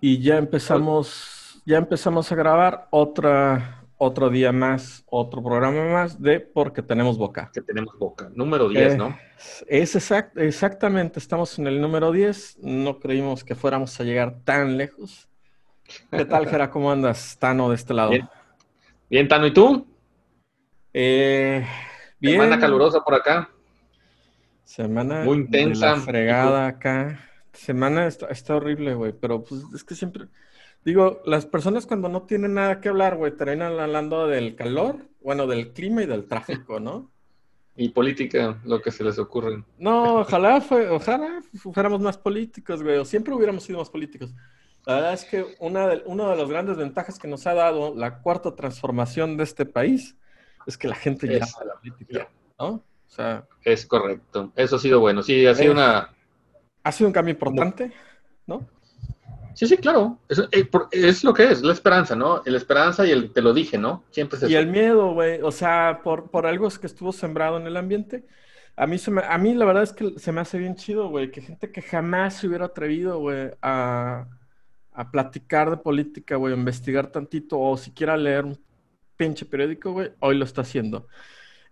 Y ya empezamos, ya empezamos a grabar otra, otro día más, otro programa más de Porque tenemos boca. Que tenemos boca. Número 10, Eh, ¿no? Es exact- exactamente, estamos en el número 10. No creímos que fuéramos a llegar tan lejos. ¿Qué tal, Jera? ¿Cómo andas? Tano de este lado. Bien. Bien, Tano, ¿y tú? Eh, bien. Semana calurosa por acá. Semana Muy intensa. de la fregada acá. Semana está, está horrible, güey, pero pues es que siempre, digo, las personas cuando no tienen nada que hablar, güey, terminan hablando del calor, bueno, del clima y del tráfico, ¿no? Y política, lo que se les ocurre. No, ojalá, fue, ojalá fuéramos más políticos, güey, o siempre hubiéramos sido más políticos. La verdad es que una de, una de las grandes ventajas que nos ha dado la cuarta transformación de este país es que la gente ya Es- la política, ¿no? O sea, Es correcto. Eso ha sido bueno. Sí, ha sido una... ha sido un cambio importante, ¿no? Sí, sí, claro. Eh, es lo que es, la esperanza, ¿no? La esperanza y el te lo dije, ¿no? Siempre es eso. Y el miedo, güey, o sea, por, por algo es que estuvo sembrado en el ambiente. A mí, se me, a mí la verdad es que se me hace bien chido, güey, que gente que jamás se hubiera atrevido, güey, a, a platicar de política, güey, a investigar tantito o siquiera leer un pinche periódico, güey, hoy lo está haciendo.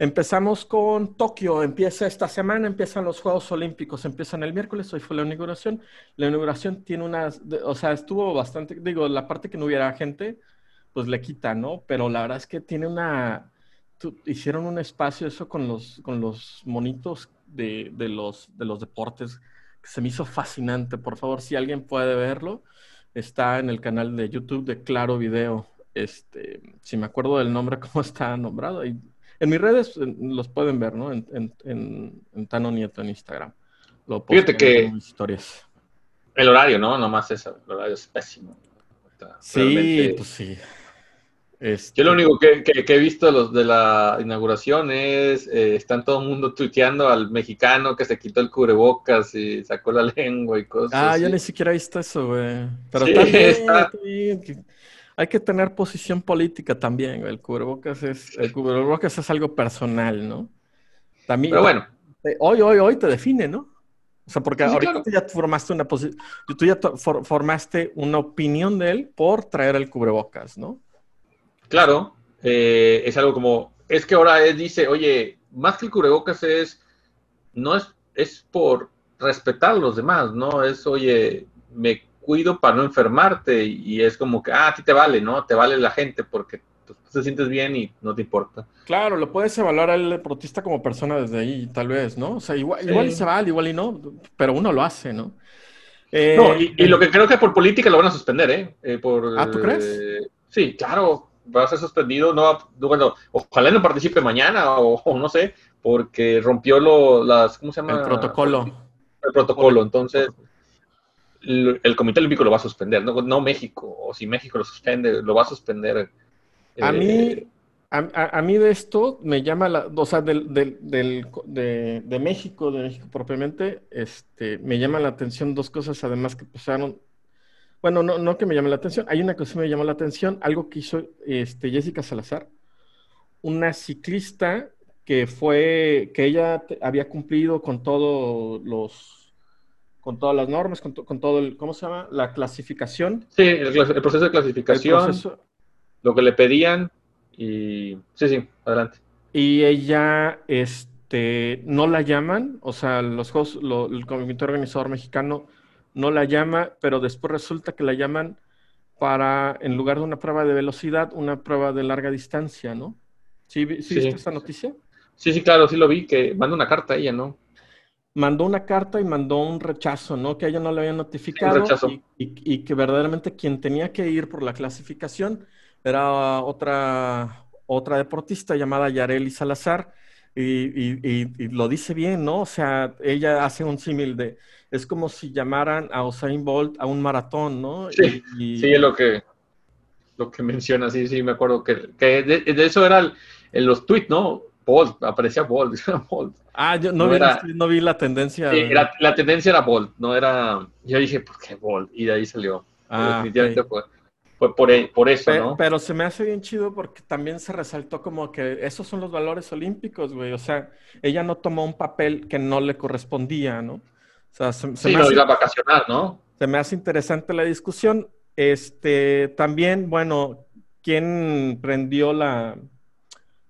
Empezamos con Tokio, empieza esta semana, empiezan los Juegos Olímpicos, empiezan el miércoles, hoy fue la inauguración. La inauguración tiene unas, o sea, estuvo bastante, digo, la parte que no hubiera gente, pues le quita, ¿no? Pero la verdad es que tiene una, hicieron un espacio eso con los, con los monitos de, de los, de los deportes, que se me hizo fascinante. Por favor, si alguien puede verlo, está en el canal de YouTube de Claro Video. Este, si me acuerdo del nombre, cómo está nombrado. Y en mis redes los pueden ver, ¿no? En, en, en, en Tano Nieto en Instagram. Lo Fíjate que- historias. El horario, ¿no? Nomás eso. El horario es pésimo. Está Sí, realmente- pues sí. Este, Yo lo único que, que- que he visto de, los, de la inauguración es, eh, están todo el mundo tuiteando al mexicano que se quitó el cubrebocas y sacó la lengua y cosas Ah, así. yo ni siquiera he visto eso, güey. Pero Sí, bien, está- que- Hay que tener posición política también. El cubrebocas es, el cubrebocas es algo personal, ¿no? También, Pero bueno, te- hoy, hoy, hoy te define, ¿no? O sea, porque Sí, ahorita claro. tú ya formaste una posi- tú ya for- formaste una opinión de él por traer el cubrebocas, ¿no? claro, eh, es algo como, es que ahora él dice, oye, más que el cubrebocas es, no es, es por respetar a los demás, ¿no? Es, oye, me cuido para no enfermarte y es como que, ah, a ti te vale, ¿no? Te vale la gente porque tú te sientes bien y no te importa. Claro, lo puedes evaluar al deportista como persona desde ahí, tal vez, ¿no? O sea, igual, Sí. igual y se vale, igual y no, pero uno lo hace, ¿no? Eh, No, y, y lo que creo que por política lo van a suspender, ¿eh? Eh, por, Ah, ¿tú crees? eh, sí, claro, va a ser suspendido. No, bueno, ojalá no participe mañana o, o no sé, porque rompió lo, las, ¿cómo se llama? el protocolo. El protocolo. Entonces, el, el Comité Olímpico lo va a suspender, no, no México. O si México lo suspende, lo va a suspender. A eh, mí, a, a- a mí de esto me llama la, o sea, del, del- del- de, de México, de México propiamente, este, me llama la atención dos cosas además que pasaron. Bueno, no, no que me llame la atención, hay una cosa que me llamó la atención, algo que hizo este, Jessica Salazar, una ciclista que fue, que ella había cumplido con todos los, con todas las normas, con, to- con todo el, ¿cómo se llama? La clasificación. Sí, el, proceso de clasificación, proceso, lo que le pedían. Y sí, sí, adelante. Y ella, este, no la llaman, o sea, los juegos, lo- el comité organizador mexicano no la llama, pero después resulta que la llaman para, en lugar de una prueba de velocidad, una prueba de larga distancia, ¿no? ¿Sí, sí Sí. viste esta noticia? Sí, sí, claro, sí lo vi, que manda una carta a ella, ¿no? Mandó una carta y mandó un rechazo, ¿no? Que a ella no le habían notificado rechazo. y, y- y que verdaderamente quien tenía que ir por la clasificación era otra, otra deportista llamada Yareli Salazar y, lo dice bien, ¿no? O sea, ella hace un símil de, es como si llamaran a Usain Bolt a un maratón, ¿no? Sí, Sí, es lo que, lo que menciona, sí, sí, me acuerdo que, que de, de eso era el- en los tweets, ¿no? Bolt, aparecía Bolt, era Bolt. Ah, yo no, no vi, era- no vi la tendencia. Sí, la, tendencia era Bolt, no era. Yo dije, ¿por qué Bolt? Y de ahí salió. Ah, Definitivamente ok. fue, fue por, e- por eso, ¿no? Pero se me hace bien chido porque también se resaltó como que esos son los valores olímpicos, güey. O sea, ella no tomó un papel que no le correspondía, ¿no? O sea, se, se sí, me no hace, iba a vacacionar, ¿no? se me hace interesante la discusión. Este, también, bueno, ¿quién prendió la,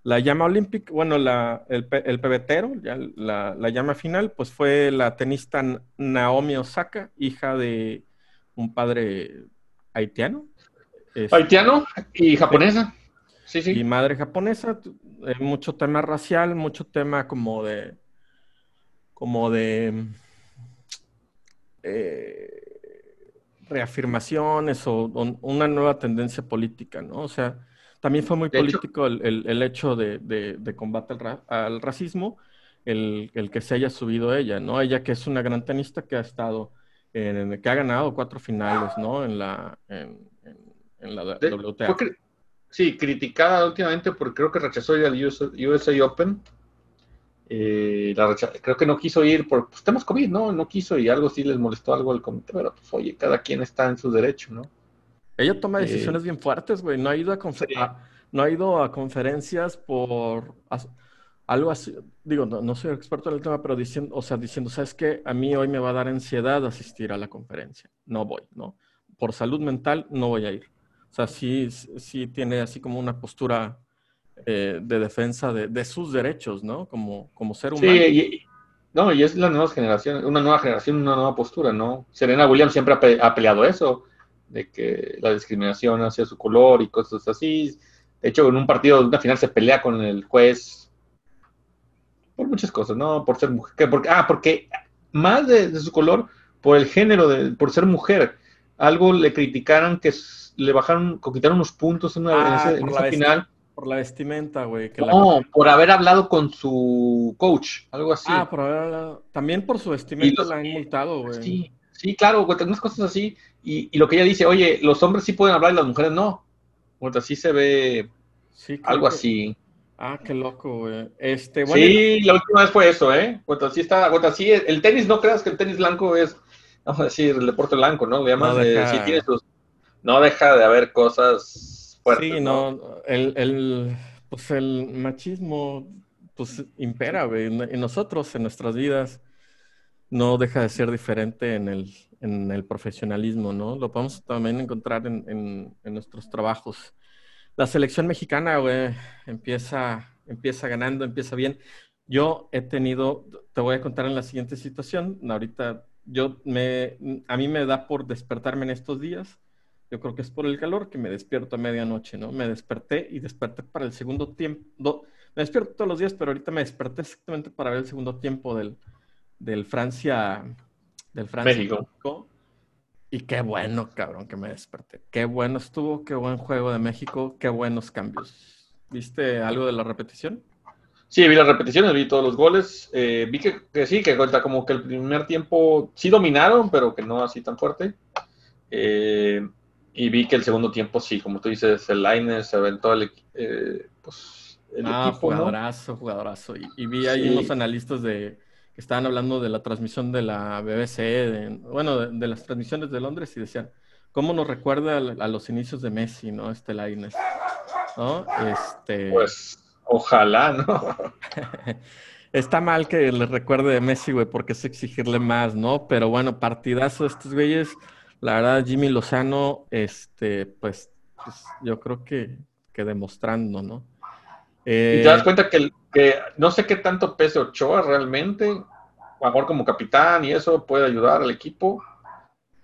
la llama olímpica? Bueno, la, el, el pebetero, ya la, la, llama final, pues fue la tenista Naomi Osaka, hija de un padre haitiano. Haitiano y japonesa. Sí, sí. Y madre japonesa, eh, mucho tema racial, mucho tema como de, como de, eh, reafirmaciones o, una nueva tendencia política, ¿no? O sea, también fue muy político el, hecho de, combate al, racismo, el, que se haya subido ella, ¿no? Ella que es una gran tenista que ha estado, en, que ha ganado cuatro finales, ¿no? En la, en, la WTA. sí, criticada últimamente porque creo que rechazó el USA Open eh, creo que no quiso ir por pues, temas COVID, ¿no? No quiso y algo sí les molestó algo al comité, pero pues oye, cada quien está en su derecho, ¿no? Ella toma eh, decisiones bien fuertes, güey. No ha ido a, no ha ido a conferencias por algo así. Digo, no, soy experto en el tema, pero diciendo, o sea, diciendo, ¿sabes qué? A mí hoy me va a dar ansiedad asistir a la conferencia. No voy, ¿no? Por salud mental no voy a ir. O sea, sí, sí tiene así como una postura eh, de defensa de, sus derechos, ¿no? Como, como ser humano. Sí, y, no, y es la nueva generación, una nueva generación, una nueva postura, ¿no? Serena Williams siempre ha, peleado eso, de que la discriminación hacia su color y cosas así. De hecho, en un partido, de una final, se pelea con el juez por muchas cosas, ¿no? Por ser mujer, porque, ah, porque más de, su color, por el género, de, por ser mujer. Algo le criticaron que le bajaron, quitaron unos puntos en, una, en, ah, esa final por la vestimenta, güey. No, por haber hablado con su coach, algo así. Ah, por haber hablado. También por su vestimenta la han multado, güey. Sí, sí, claro, güey, unas cosas así. Y, lo que ella dice, oye, los hombres sí pueden hablar y las mujeres no. Bueno, así se ve sí, algo así. Ah, qué loco, güey. Este, bueno, sí, la última vez fue eso, ¿eh? Bueno, así está, bueno, así el tenis, no creas que el tenis blanco es, vamos a decir, el deporte blanco, ¿no? Además, no deja... sus, no de haber cosas Sí, no, El, pues el machismo pues impera, güey. En nosotros, en nuestras vidas, no deja de ser diferente en el, en el profesionalismo, ¿no? Lo podemos también encontrar en, en, nuestros trabajos. La selección mexicana, güey, empieza, empieza ganando, empieza bien. Yo he tenido, te voy a contar en la siguiente situación. Ahorita, yo me, a mí me da por despertarme en estos días yo creo que es por el calor que me despierto a medianoche, ¿no? Me desperté y desperté para el segundo tiempo. me despierto todos los días, pero ahorita me desperté exactamente para ver el segundo tiempo del, del Francia. Del Francia México. Y qué bueno, cabrón, que me desperté. Qué bueno estuvo, qué buen juego de México, qué buenos cambios. ¿Viste algo de la repetición? Sí, vi las repeticiones, vi todos los goles. Eh, vi que, que, sí, que cuenta como que el primer tiempo sí dominaron, pero que no así tan fuerte. Eh, y vi que el segundo tiempo, sí, como tú dices, el line se aventó el, eh, pues, el ah, jugadorazo, jugadorazo. Y, vi ahí unos analistas de que estaban hablando de la transmisión de la BBC, bueno, de, las transmisiones de Londres y decían, ¿cómo nos recuerda a, los inicios de Messi, no? Este Laines, ¿no? Este... Pues, ojalá, ¿no? Está mal que le recuerde de Messi, güey, porque es exigirle más, ¿no? Pero bueno, partidazo de estos güeyes la verdad, Jimmy Lozano, este, pues, pues yo creo que, que demostrando, ¿no? Y te das eh, cuenta que, que, no sé qué tanto pese Ochoa realmente, mejor como capitán y eso puede ayudar al equipo,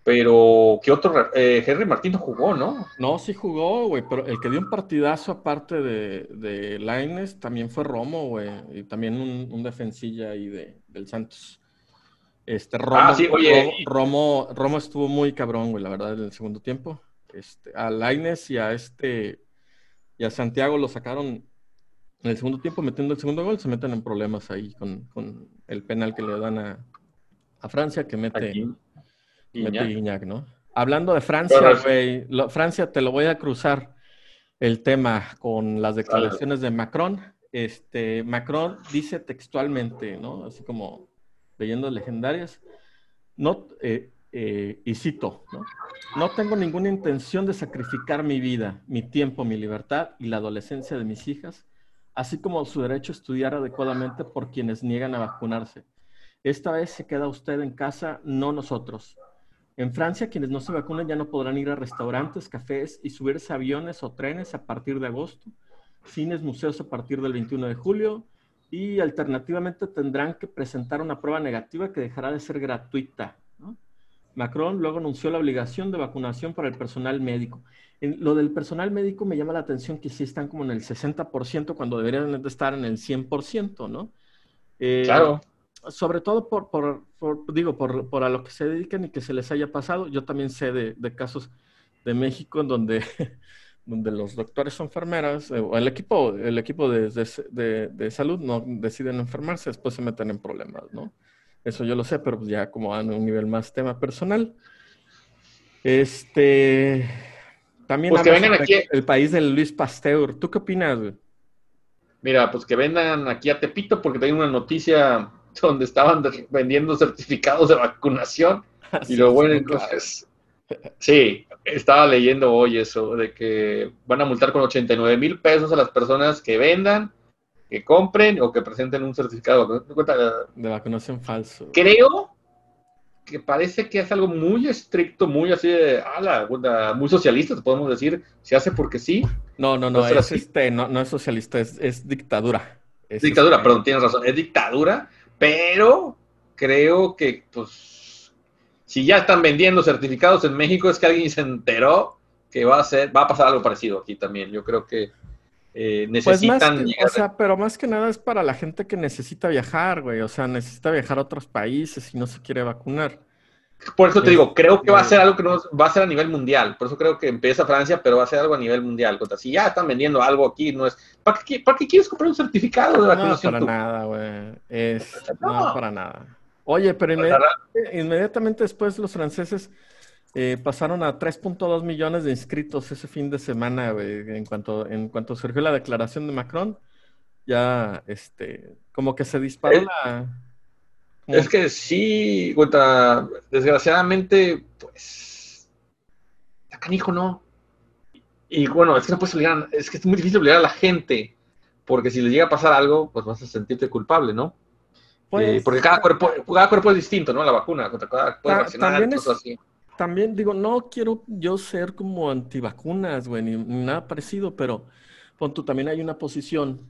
pero ¿qué otro? Eh, Henry Martín no jugó, ¿no? No, sí jugó, güey, pero el que dio un partidazo aparte de, de Laines también fue Romo, güey, y también un, un defensilla ahí de, del Santos. Este, Romo, ah, sí, oye. Romo, Romo, estuvo muy cabrón, güey, la verdad, en el segundo tiempo. Este, a Laines y a este y a Santiago lo sacaron en el segundo tiempo metiendo el segundo gol, se meten en problemas ahí con, con el penal que le dan a, a Francia, que mete, mete ¿no? Hablando de Francia, güey, Francia te lo voy a cruzar el tema con las declaraciones de Macron. Este, Macron dice textualmente, ¿no? Así como leyendas legendarias, no, eh, eh, y cito, ¿no? no tengo ninguna intención de sacrificar mi vida, mi tiempo, mi libertad y la adolescencia de mis hijas, así como su derecho a estudiar adecuadamente por quienes niegan a vacunarse. Esta vez se queda usted en casa, no nosotros. En Francia, quienes no se vacunen ya no podrán ir a restaurantes, cafés y subirse a aviones o trenes a partir de agosto, cines, museos a partir del 21 de julio y alternativamente tendrán que presentar una prueba negativa que dejará de ser gratuita. Macron luego anunció la obligación de vacunación para el personal médico. En lo del personal médico me llama la atención que sí están como en el 60% cuando deberían de estar en el 100%, ¿no? Eh, claro. Sobre todo por, digo, por, a lo que se dedican y que se les haya pasado. Yo también sé de, casos de México en donde, donde los doctores o enfermeras, eh, o el equipo, el equipo de, de, salud no deciden enfermarse, después se meten en problemas, ¿no? Eso yo lo sé, pero pues ya como a un nivel más tema personal. Este, también pues que vengan aquí. el país de Luis Pasteur. ¿Tú qué opinas, güey? Mira, pues que vengan aquí a Tepito porque tengo una noticia donde estaban vendiendo certificados de vacunación y lo bueno entonces sí, estaba leyendo hoy eso de que van a multar con 89 mil pesos a las personas que vendan, que compren o que presenten un certificado de vacunación falso. Creo que parece que es algo muy estricto, muy así de, ala, muy socialista, podemos decir, se hace porque sí. No, no, no, es, este, no, no, es socialista, es, dictadura. Es dictadura, este, perdón, tienes razón, es dictadura, pero creo que, pues, si ya están vendiendo certificados en México, es que alguien se enteró que va a ser, va a pasar algo parecido aquí también. Yo creo que eh, pues necesitan O sea, pero más que nada es para la gente que necesita viajar, güey. O sea, necesita viajar a otros países y no se quiere vacunar. Por eso te digo, creo que va a ser algo que no va a ser a nivel mundial. Por eso creo que empieza Francia, pero va a ser algo a nivel mundial. Si ya están vendiendo algo aquí, no es. ¿Para qué, para qué quieres comprar un certificado de vacunación? No, para nada, güey. Es... No. para nada. Oye, pero inmediatamente después los franceses eh, pasaron a 3.2 millones de inscritos ese fin de semana, en cuanto, en cuanto surgió la declaración de Macron, ya, este, como que se disparó es, la... Es que sí, cuenta, desgraciadamente, pues, la canijo no. Y bueno, es que no puedes obligar, es que es muy difícil obligar a la gente, porque si le llega a pasar algo, pues vas a sentirte culpable, ¿no? Pues, eh, porque cada cuerpo, cada cuerpo es distinto, ¿no? La vacuna, contra cada puede reaccionar, así también digo, no quiero yo ser como antivacunas, güey, ni, nada parecido, pero pon tú, también hay una posición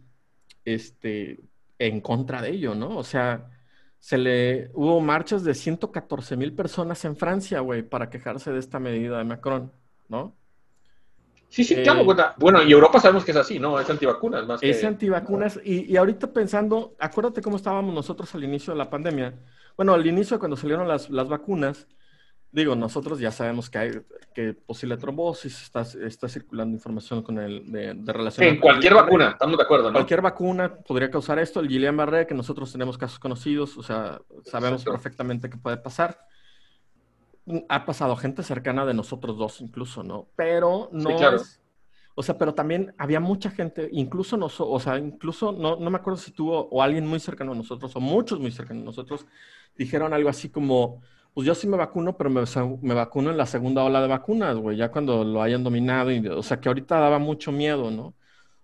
este, en contra de ello, ¿no? O sea, se le hubo marchas de 114 mil personas en Francia, güey, para quejarse de esta medida de Macron, ¿no? Sí, sí, claro. Eh, bueno, y Europa sabemos que es así, ¿no? Es antivacunas más Es antivacunas. Y, y, ahorita pensando, acuérdate cómo estábamos nosotros al inicio de la pandemia. Bueno, al inicio cuando salieron las, las vacunas, Digo, nosotros ya sabemos que hay que posible trombosis, está, está circulando información con el de, de relación. En cualquier vacuna, estamos de acuerdo, ¿no? Cualquier vacuna podría causar esto. El Guillain-Barré, que nosotros tenemos casos conocidos, o sea, sabemos perfectamente que puede pasar. Ha pasado gente cercana de nosotros dos, incluso, ¿no? Pero no sí, claro. o sea, pero también había mucha gente, incluso nosotros, o sea, incluso no, no me acuerdo si tuvo o alguien muy cercano a nosotros, o muchos muy cercanos a nosotros, dijeron algo así como pues yo sí me vacuno, pero me, me, vacuno en la segunda ola de vacunas, güey, ya cuando lo hayan dominado. Y, o sea, que ahorita daba mucho miedo, ¿no?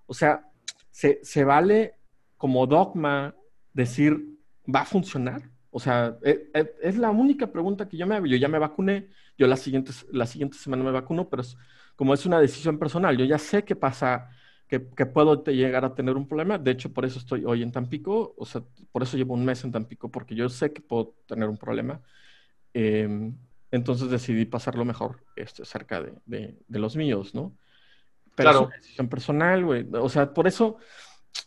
O sea, se, se vale como dogma decir, ¿va a funcionar? O sea, e, e, es, la única pregunta que yo me hago. Yo ya me vacuné, yo la siguiente, la siguiente semana me vacuno, pero es, como es una decisión personal, yo ya sé qué pasa, que, que, puedo llegar a tener un problema. De hecho, por eso estoy hoy en Tampico, o sea, por eso llevo un mes en Tampico, porque yo sé que puedo tener un problema. Em, entonces decidí pasarlo mejor este, cerca de, los míos, ¿no? Pero claro. es una decisión personal, güey. O sea, por eso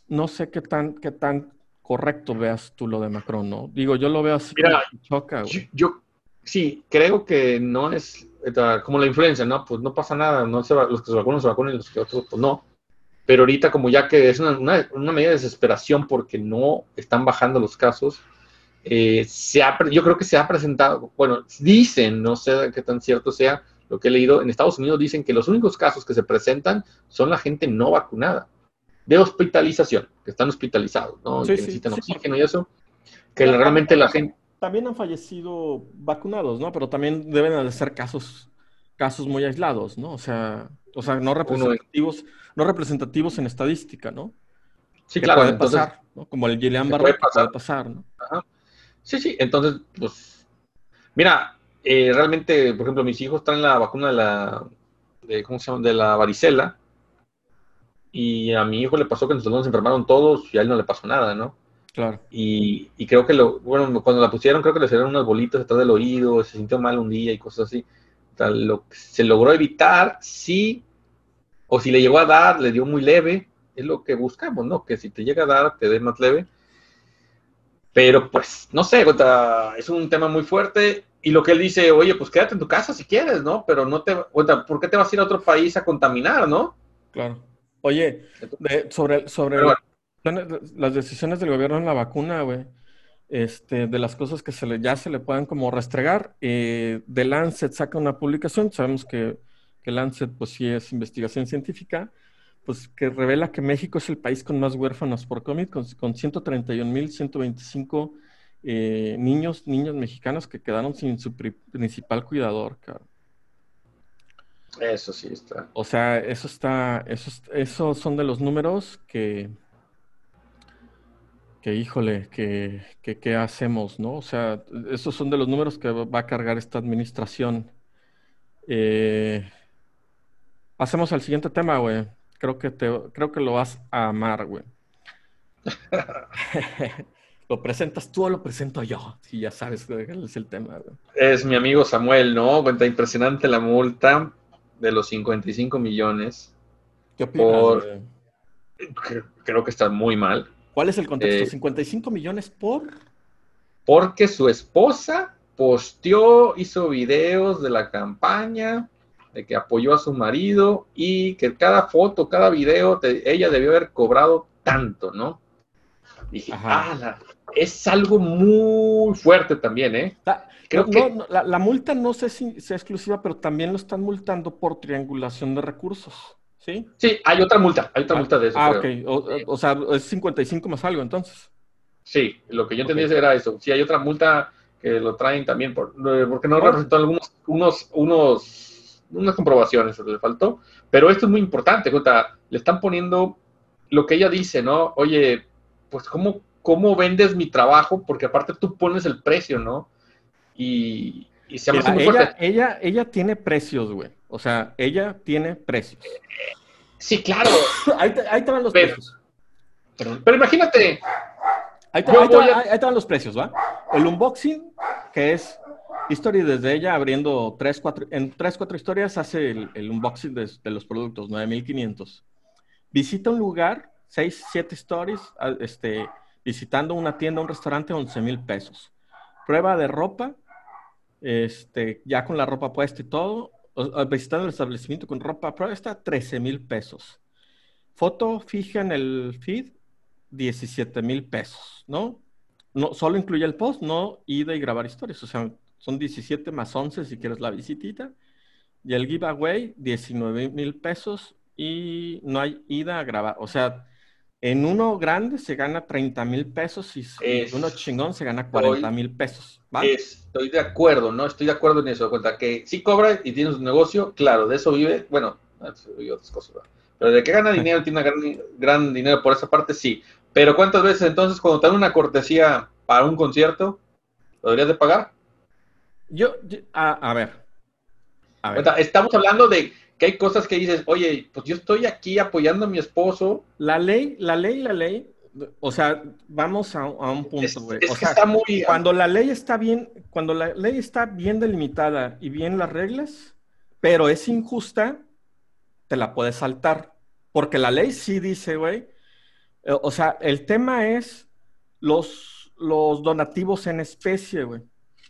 no sé qué tan, qué tan correcto veas tú lo de Macron, ¿no? Digo, yo lo veo así Mira, choca, güey. Yo, sí, creo que no es como la influencia, ¿no? Pues no pasa nada, no se los que se vacunan se vacunan y los que otros, pues no. Pero ahorita como ya que es una, una medida de desesperación porque no están bajando los casos, eh, se yo creo que se ha presentado, bueno, dicen, no sé qué tan cierto sea lo que he leído, en Estados Unidos dicen que los únicos casos que se presentan son la gente no vacunada, de hospitalización, que están hospitalizados, ¿no? que necesitan oxígeno y eso, que realmente la gente... También han fallecido vacunados, ¿no? Pero también deben de ser casos, casos muy aislados, ¿no? O sea, o sea no representativos, no representativos en estadística, ¿no? Sí, claro. Puede pasar, ¿no? Como el Guillain-Barré puede pasar, ¿no? Ajá. Sí, sí, entonces, pues, mira, eh, realmente, por ejemplo, mis hijos traen la vacuna de la, de, ¿cómo se llama? De la varicela. Y a mi hijo le pasó que nos enfermaron todos y a él no le pasó nada, ¿no? Claro. Y, y, creo que lo, bueno, cuando la pusieron, creo que le salieron unas bolitas detrás del oído, se sintió mal un día y cosas así. lo, se logró evitar, sí, o si le llegó a dar, le dio muy leve, es lo que buscamos, ¿no? Que si te llega a dar, te dé más leve. Pero pues, no sé, es un tema muy fuerte. Y lo que él dice, oye, pues quédate en tu casa si quieres, ¿no? Pero no te, ¿por qué te vas a ir a otro país a contaminar, no? Claro. Oye, sobre, sobre las decisiones del gobierno en la vacuna, güey, este, de las cosas que se le, ya se le puedan como restregar, eh, The Lancet saca una publicación, sabemos que, que Lancet pues sí es investigación científica, pues que revela que México es el país con más huérfanos por COVID, con, con 131.125 eh, niños, niños mexicanos que quedaron sin su principal cuidador. Eso sí está. O sea, eso está, esos, son de los números que, que híjole, que, que, ¿qué hacemos, no? O sea, esos son de los números que va a cargar esta administración. Eh, pasemos al siguiente tema, güey creo que, te, creo que lo vas a amar, güey. ¿Lo presentas tú o lo presento yo? Si ya sabes cuál es el tema. Güey. Es mi amigo Samuel, ¿no? Cuenta impresionante la multa de los 55 millones. ¿Qué opinas? Creo que está muy mal. ¿Cuál es el contexto? ¿55 eh, millones por? Porque su esposa posteó, hizo videos de la campaña de que apoyó a su marido y que cada foto, cada video, ella debió haber cobrado tanto, ¿no? Dije, ah, es algo muy fuerte también, ¿eh? La, Creo que... la, multa no sé si sea exclusiva, pero también lo están multando por triangulación de recursos, ¿sí? Sí, hay otra multa, hay otra ah, multa de eso. Ah, ok, o, sea, es 55 más algo entonces. Sí, lo que yo entendí era eso. Sí, hay otra multa que lo traen también, por, porque no representó algunos unos, unos unas comprobaciones le faltó, pero esto es muy importante, le están poniendo lo que ella dice, ¿no? Oye, pues ¿cómo, cómo vendes mi trabajo? Porque aparte tú pones el precio, ¿no? Y, se llama muy ella, ella, ella tiene precios, güey. O sea, ella tiene precios. Sí, claro. ahí, te, ahí van los precios. Pero imagínate. Ahí te, ahí te van los precios, ¿va? El unboxing, que es History desde ella abriendo tres, cuatro, en tres, cuatro historias hace el, unboxing de, los productos, 9500. Visita un lugar, seis, siete stories, este, visitando una tienda, un restaurante, 11 mil pesos. Prueba de ropa, este, ya con la ropa puesta y todo, visitando el establecimiento con ropa prueba está 13 mil pesos. Foto fija en el feed, 17 mil pesos, ¿no? No, solo incluye el post, no ida y grabar historias. O sea, son 17 más 11 si quieres la visitita. Y el giveaway, 19 mil pesos y no hay ida a grabar. O sea, en uno grande se gana 30 mil pesos y en uno chingón se gana 40 mil pesos. Estoy de acuerdo, ¿no? Estoy de acuerdo en eso. Cuenta que si cobra y tiene un negocio, claro, de eso vive. Bueno, y otras cosas. Pero de que gana dinero, tiene gran, gran dinero por esa parte, sí. Pero ¿cuántas veces entonces cuando te dan una cortesía para un concierto, lo deberías de pagar? Yo, a, ver. Estamos hablando de que hay cosas que dices, oye, pues yo estoy aquí apoyando a mi esposo. La ley, la ley, la ley, o sea, vamos a, un punto, güey. o sea, está muy... cuando la ley está bien, cuando la ley está bien delimitada y bien las reglas, pero es injusta, te la puedes saltar. Porque la ley sí dice, güey, eh, o sea, el tema es los, los donativos en especie, güey.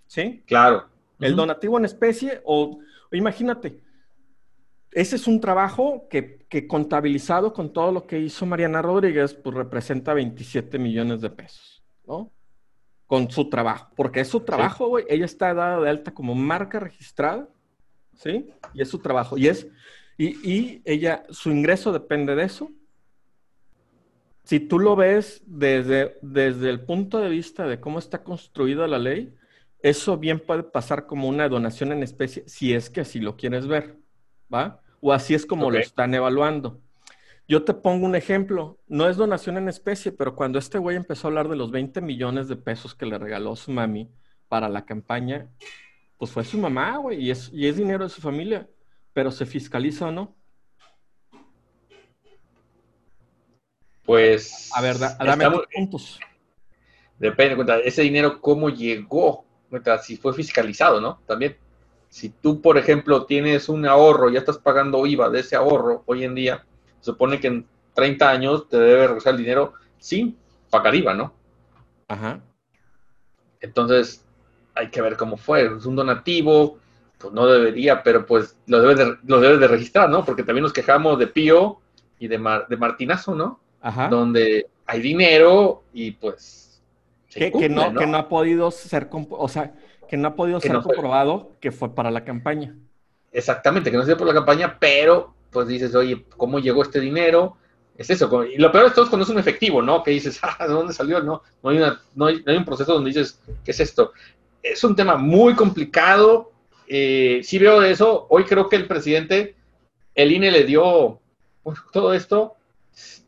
¿Sí? Claro. El donativo en especie o, imagínate, ese es un trabajo que, contabilizado con todo lo que hizo Mariana Rodríguez, pues representa 27 millones de pesos, ¿no? Con su trabajo, porque es su trabajo, güey. Ella está dada de alta como marca registrada, ¿sí? Y es su trabajo. Y es, y, y ella, su ingreso depende de eso. Si tú lo ves desde, desde el punto de vista de cómo está construida la ley, eso bien puede pasar como una donación en especie, si es que así lo quieres ver, ¿va? O así es como lo están evaluando. Yo te pongo un ejemplo, no es donación en especie, pero cuando este güey empezó a hablar de los 20 millones de pesos que le regaló su mami para la campaña, pues fue su mamá, güey, y es, y es dinero de su familia, pero ¿se fiscaliza o no? Pues... A ver, dame puntos. Depende, ese dinero cómo llegó, cuenta, si fue fiscalizado, ¿no? También, si tú, por ejemplo, tienes un ahorro, ya estás pagando IVA de ese ahorro hoy en día, se supone que en 30 años te debe regresar el dinero sin pagar IVA, ¿no? Ajá. Entonces, hay que ver cómo fue. Es un donativo, pues no debería, pero pues lo debes de, lo debes de registrar, ¿no? Porque también nos quejamos de Pío y de, de Martinazo, ¿no? Ajá. Donde hay dinero y pues... Que, no, que no ha podido ser, o sea, que no ha podido ser comprobado que fue para la campaña. Exactamente, que no sea por la campaña, pero pues dices, oye, ¿cómo llegó este dinero? Es eso. Y lo peor de todo es cuando es un efectivo, ¿no? Que dices, ah, ¿de dónde salió? No, no hay, una, no hay, un proceso donde dices, ¿qué es esto? Es un tema muy complicado. Eh, sí veo de eso. Hoy creo que el presidente, el INE le dio pues, todo esto.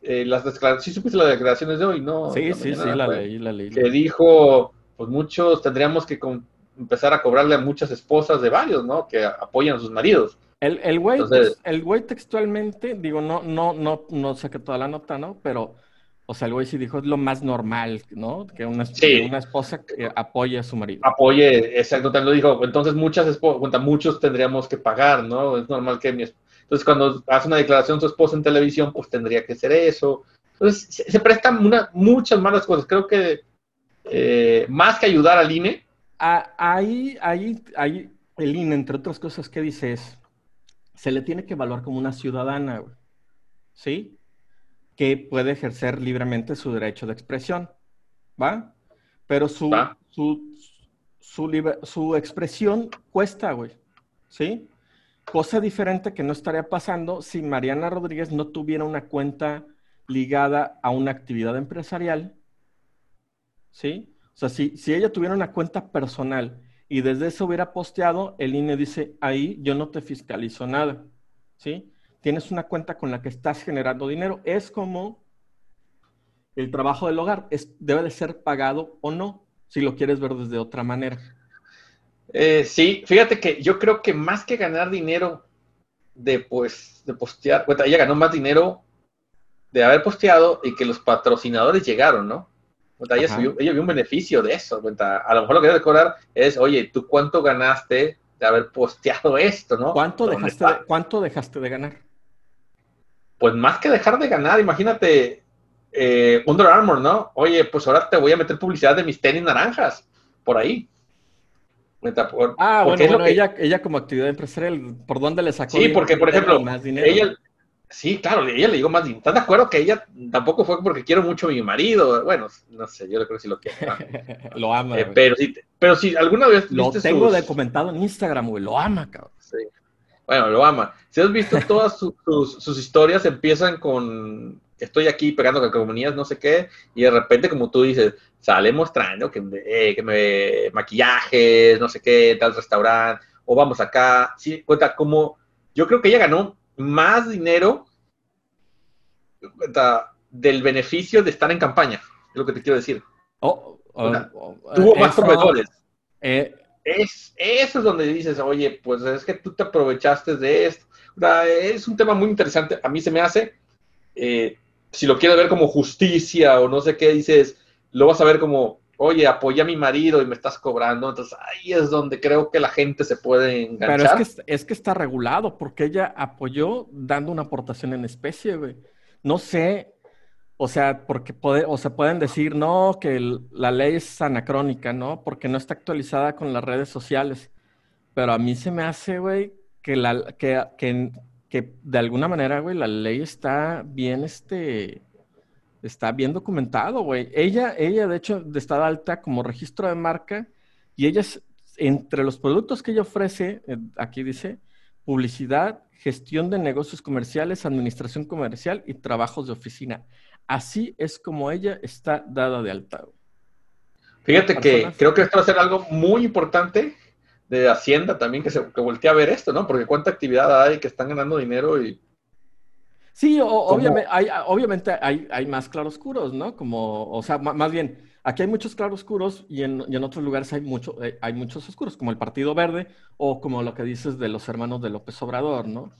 Eh, las declaraciones, ¿sí supiste las declaraciones de hoy? No, sí, sí, sí, la leí, la leí. Que dijo, pues muchos tendríamos que empezar a cobrarle a muchas esposas de varios, ¿no? Que apoyan a sus maridos. El, el güey, el güey textualmente, digo, no, no, no, no sé qué toda la nota, ¿no? Pero, o sea, el güey sí dijo, es lo más normal, ¿no? Que una, una esposa que apoye a su marido. Apoye, exacto, te lo dijo. Entonces, muchas esposas, muchos tendríamos que pagar, ¿no? Es normal que mi Entonces, cuando hace una declaración su esposa en televisión, pues tendría que ser eso. Entonces, se, prestan una, muchas malas cosas. Creo que eh, más que ayudar al INE. Ah, ahí, ahí, ahí, el INE, entre otras cosas, ¿qué dice es? se le tiene que evaluar como una ciudadana, ¿sí? Que puede ejercer libremente su derecho de expresión, ¿va? Pero su, su, su, expresión cuesta, güey, ¿sí? Cosa diferente que no estaría pasando si Mariana Rodríguez no tuviera una cuenta ligada a una actividad empresarial, ¿sí? O sea, si, si ella tuviera una cuenta personal y desde eso hubiera posteado, el INE dice, ahí yo no te fiscalizo nada, ¿sí? Tienes una cuenta con la que estás generando dinero. Es como el trabajo del hogar, debe de ser pagado o no, si lo quieres ver desde otra manera. Eh, sí, fíjate que yo creo que más que ganar dinero de, pues, de postear, ella ganó más dinero de haber posteado y que los patrocinadores llegaron, ¿no? ella, vio un beneficio de eso. A lo mejor lo que debe cobrar es, oye, ¿tú cuánto ganaste de haber posteado esto, no? ¿Cuánto dejaste, de, ¿Cuánto dejaste de ganar? Pues más que dejar de ganar, imagínate eh, Under Armour, ¿no? Oye, pues ahora te voy a meter publicidad de mis tenis naranjas, por ahí. Ah, bueno, ella, ella como actividad empresarial, ¿por dónde le sacó? Sí, porque, por ejemplo, más dinero? ella, Sí, claro, ella le digo más. ¿Estás de acuerdo que ella tampoco fue porque quiero mucho a mi marido? Bueno, no sé, yo creo que sí lo quiero. lo ama. Eh, pero, sí, pero si alguna vez. Lo tengo de comentado en Instagram, güey. Lo ama, cabrón. Sí. Bueno, lo ama. Si has visto todas sus, historias, empiezan con estoy aquí pegando calcomanías, no sé qué, y de repente, como tú dices, sale mostrando que, eh, que me maquillajes, no sé qué, tal restaurante, o vamos acá. Sí, cuenta como. Yo creo que ella ganó más dinero del beneficio de estar en campaña, es lo que te quiero decir. Oh, oh, oh, tuvo más proveedores. Eh, es, eso es donde dices, oye, pues es que tú te aprovechaste de esto. es un tema muy interesante. A mí se me hace, eh, si lo quieres ver como justicia o no sé qué, dices, lo vas a ver como, oye, apoya a mi marido y me estás cobrando. Entonces ahí es donde creo que la gente se puede enganchar. Pero es que, es que está regulado, porque ella apoyó dando una aportación en especie, güey. No sé, o sea, porque puede, o se pueden decir, no, que la ley es anacrónica, ¿no? Porque no está actualizada con las redes sociales. Pero a mí se me hace, güey, que, la, que, que, que de alguna manera, güey, la ley está bien, este está bien documentado, güey. Ella, ella, de hecho, está alta como registro de marca y ella es, entre los productos que ella ofrece, eh, aquí dice, publicidad, gestión de negocios comerciales, administración comercial y trabajos de oficina. Así es como ella está dada de alta. Fíjate que creo que esto va a ser algo muy importante de Hacienda también, que se que voltee a ver esto, ¿no? Porque cuánta actividad hay que están ganando dinero y Sí, obviamente, hay, obviamente hay, hay, más claroscuros, ¿no? Como, o sea, más bien, Aquí hay muchos claroscuros y en, y en otros lugares hay, mucho, eh, hay muchos oscuros, como el Partido Verde o como lo que dices de los hermanos de López Obrador, ¿no?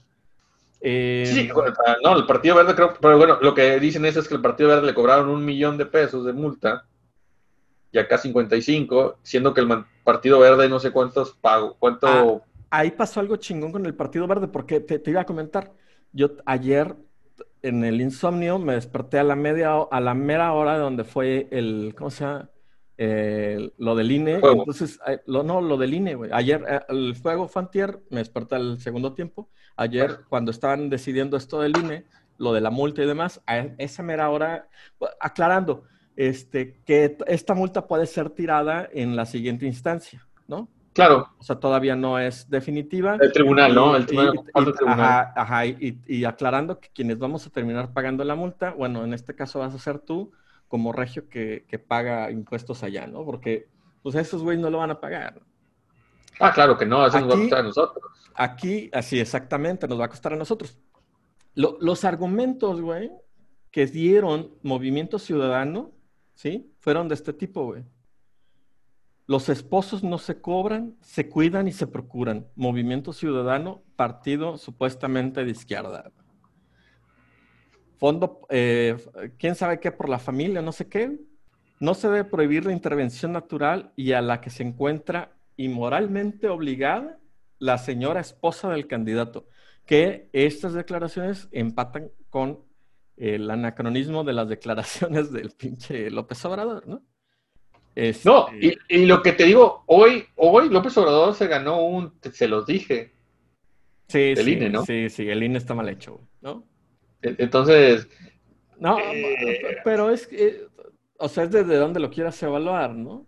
Eh, sí, no, el Partido Verde creo, pero bueno, lo que dicen es, es que el Partido Verde le cobraron un millón de pesos de multa y acá 55, siendo que el Partido Verde no sé cuántos pagos, cuánto... Ah, ahí pasó algo chingón con el Partido Verde, porque te, iba a comentar, yo ayer en el insomnio me desperté a la media, a la mera hora de donde fue el, ¿cómo se llama? lo del INE, entonces, eh, lo, no, lo del INE, güey. Ayer, eh, el fuego Fantier, me desperté al segundo tiempo. Ayer, cuando estaban decidiendo esto del INE, lo de la multa y demás, a esa mera hora, aclarando, este, que esta multa puede ser tirada en la siguiente instancia, ¿no? Claro. O sea, todavía no es definitiva. El tribunal, ¿no? El tribunal. Ajá, ajá y, aclarando que quienes vamos a terminar pagando la multa, bueno, en este caso vas a ser tú, como regio que, paga impuestos allá, ¿no? Porque, pues, esos güeyes no lo van a pagar. Ah, claro que no, eso nos va a costar a nosotros. Aquí, así exactamente, nos va a costar a nosotros. los argumentos, güey, que dieron Movimiento Ciudadano ¿sí? Fueron de este tipo, güey. Los esposos no se cobran, se cuidan y se procuran. Movimiento Ciudadano, partido supuestamente de izquierda. Fondo, eh, quién sabe qué por la familia, no sé qué. No se debe prohibir la intervención natural y a la que se encuentra inmoralmente obligada la señora esposa del candidato. Que estas declaraciones empatan con el anacronismo de las declaraciones del pinche López Obrador, ¿no? No, este, y, lo que te digo, hoy, hoy López Obrador se ganó un, se los dije. Sí, el INE, ¿no? Sí, sí, el INE está mal hecho, ¿no? E, entonces. No, eh, pero es que, o sea, es desde donde lo quieras evaluar, ¿no?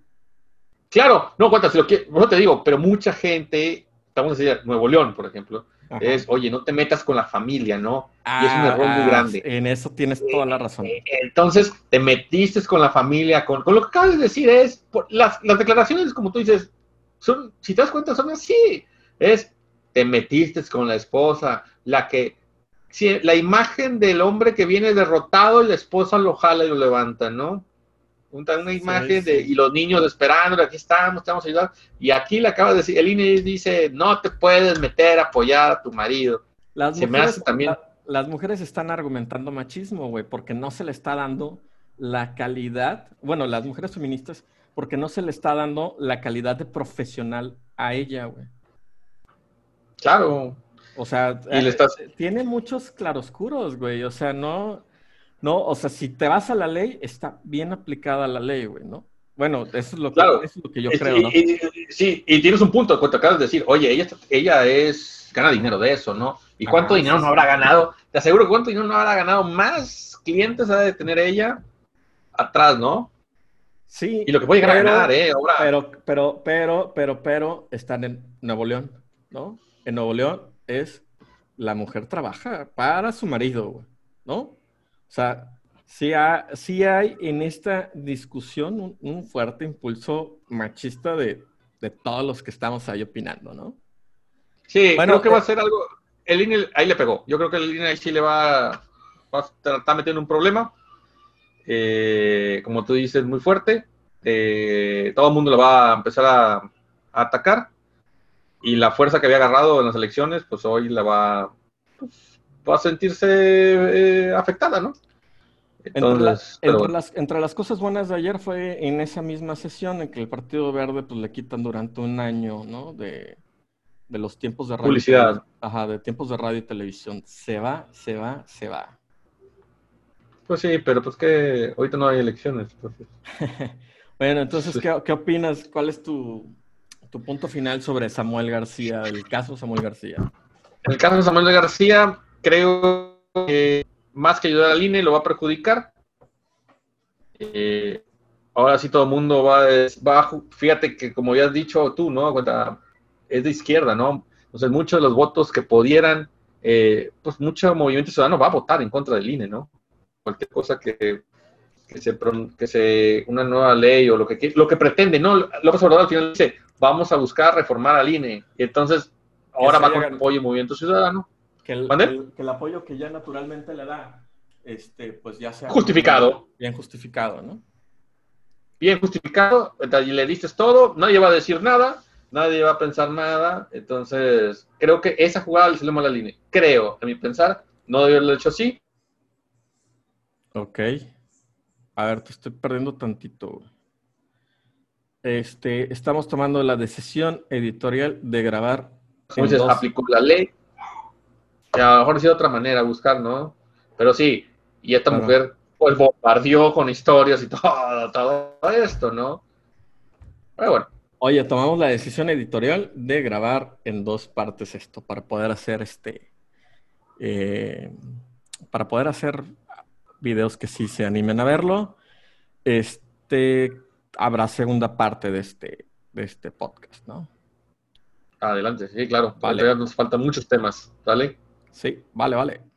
Claro, no, cuántas, lo que, no te digo, pero mucha gente, estamos diciendo, Nuevo León, por ejemplo, es, oye, no te metas con la familia, ¿no? y es un error muy ah, grande. En eso tienes toda la razón. Eh, entonces, te metiste con la familia, con, lo que acabas de decir es, las, las, declaraciones, como tú dices, son, si te das cuenta, son así. Es, te metiste con la esposa, la que, si, la imagen del hombre que viene derrotado y la esposa lo jala y lo levanta, ¿no? Una imagen de, y los niños esperando, aquí estamos, te vamos a ayudar. Y aquí le acaba de decir, el INE dice, no te puedes meter a apoyar a tu marido. Las se mujeres, me hace también... las mujeres están argumentando machismo, güey, porque no se le está dando la calidad, bueno, las mujeres feministas, porque no se le está dando la calidad de profesional a ella, güey. Claro. O sea, eh, tiene muchos claroscuros, güey. O sea, no, ¿no? O sea, si te vas a la ley, está bien aplicada la ley, güey, ¿no? Bueno, eso es lo que, es lo que yo creo, ¿no? sí, y tienes un punto, cuando acabas de decir, oye, ella, ella es, gana dinero de eso, ¿no? ¿Y cuánto dinero no habrá ganado? Te aseguro que cuánto dinero no habrá ganado más clientes ha de tener ella atrás, ¿no? Sí. Y lo que puede llegar a ganar, ¿eh? Pero, pero, pero, pero, pero, están en Nuevo León, ¿no? En Nuevo León es la mujer trabaja para su marido, ¿no? O sea, sí, hay en esta discusión un, fuerte impulso machista de, todos los que estamos ahí opinando, ¿no? Sí, bueno, creo que va a eh, ser algo. El INE ahí le pegó. Yo creo que el INE ahí sí le va, a estar metiendo un problema. Eh, como tú dices, muy fuerte. Eh, todo el mundo le va a empezar a, atacar. Y la fuerza que había agarrado en las elecciones, pues hoy la va, pues, va a sentirse eh, afectada, ¿no? entre, las, cosas buenas de ayer fue en esa misma sesión en que el Partido Verde pues le quitan durante un año, ¿no? De, los tiempos de radio. Publicidad. Ajá, de tiempos de radio y televisión. Se va, se va, se va. Pues sí, pero pues que ahorita no hay elecciones. bueno, entonces, ¿qué, ¿qué, opinas? ¿Cuál es tu, tu punto final sobre Samuel García, el caso Samuel García? El caso de Samuel García, creo que más que ayudar al INE lo va a perjudicar. Eh, ahora sí todo el mundo va, va, fíjate que como ya has dicho tú, ¿no? Es de izquierda, ¿no? Entonces muchos de los votos que pudieran, eh, pues mucho movimiento ciudadano va a votar en contra del INE, ¿no? Cualquier cosa que, que se, que se, una nueva ley o lo que lo que pretende, ¿no? López Obrador al final dice, vamos a buscar reformar al INE. Y entonces, ahora va con apoyo Movimiento Ciudadano que el, apoyo que ya naturalmente le da, este, pues ya sea... Justificado. Bien justificado, ¿no? bien justificado, y le diste todo, nadie va a decir nada, nadie va a pensar nada, entonces creo que esa jugada le salió mal la línea, creo, a mi pensar, no debió haberlo hecho así. Ok. A ver, te estoy perdiendo tantito. Este, estamos tomando la decisión editorial de grabar. Entonces aplicó la ley. A lo mejor de otra manera buscar, ¿no? Pero sí, y esta mujer pues bombardeó con historias y todo, todo esto, ¿no? Pero bueno. Oye, tomamos la decisión editorial de grabar en dos partes esto para poder hacer este. Eh, para poder hacer videos que sí se animen a verlo. Este habrá segunda parte de este, de este podcast, ¿no? Adelante, sí, claro. Vale. nos faltan muchos temas, ¿vale? Sí, vale, vale.